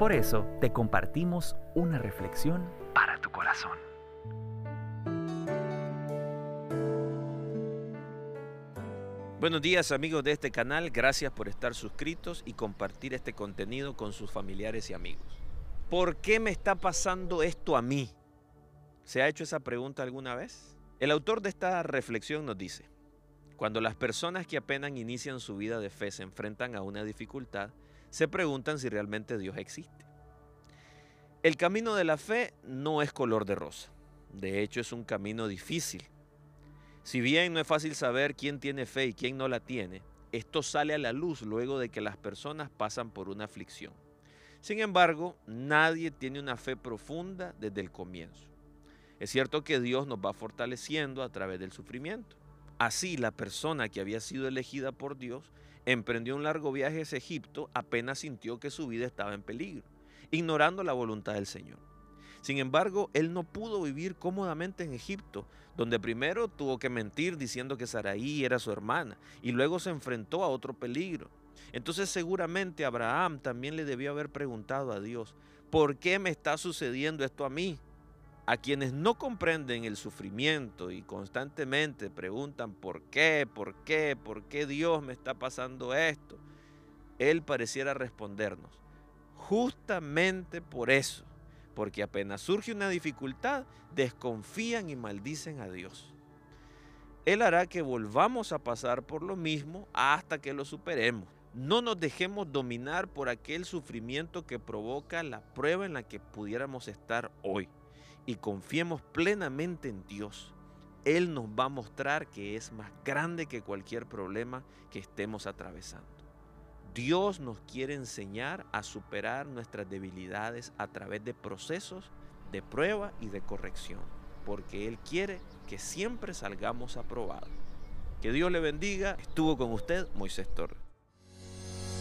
Por eso te compartimos una reflexión para tu corazón. Buenos días amigos de este canal, gracias por estar suscritos y compartir este contenido con sus familiares y amigos. ¿Por qué me está pasando esto a mí? ¿Se ha hecho esa pregunta alguna vez? El autor de esta reflexión nos dice, cuando las personas que apenas inician su vida de fe se enfrentan a una dificultad, se preguntan si realmente Dios existe. El camino de la fe no es color de rosa. De hecho, es un camino difícil. Si bien no es fácil saber quién tiene fe y quién no la tiene, esto sale a la luz luego de que las personas pasan por una aflicción. Sin embargo, nadie tiene una fe profunda desde el comienzo. Es cierto que Dios nos va fortaleciendo a través del sufrimiento. Así, la persona que había sido elegida por Dios emprendió un largo viaje a Egipto apenas sintió que su vida estaba en peligro ignorando la voluntad del Señor. Sin embargo, él no pudo vivir cómodamente en Egipto, donde primero tuvo que mentir diciendo que Saraí era su hermana y luego se enfrentó a otro peligro. Entonces seguramente Abraham también le debió haber preguntado a Dios, ¿por qué me está sucediendo esto a mí? A quienes no comprenden el sufrimiento y constantemente preguntan, ¿por qué? ¿Por qué? ¿Por qué Dios me está pasando esto? Él pareciera respondernos, Justamente por eso, porque apenas surge una dificultad, desconfían y maldicen a Dios. Él hará que volvamos a pasar por lo mismo hasta que lo superemos. No nos dejemos dominar por aquel sufrimiento que provoca la prueba en la que pudiéramos estar hoy y confiemos plenamente en Dios. Él nos va a mostrar que es más grande que cualquier problema que estemos atravesando. Dios nos quiere enseñar a superar nuestras debilidades a través de procesos de prueba y de corrección, porque Él quiere que siempre salgamos aprobados. Que Dios le bendiga. Estuvo con usted Moisés Torres.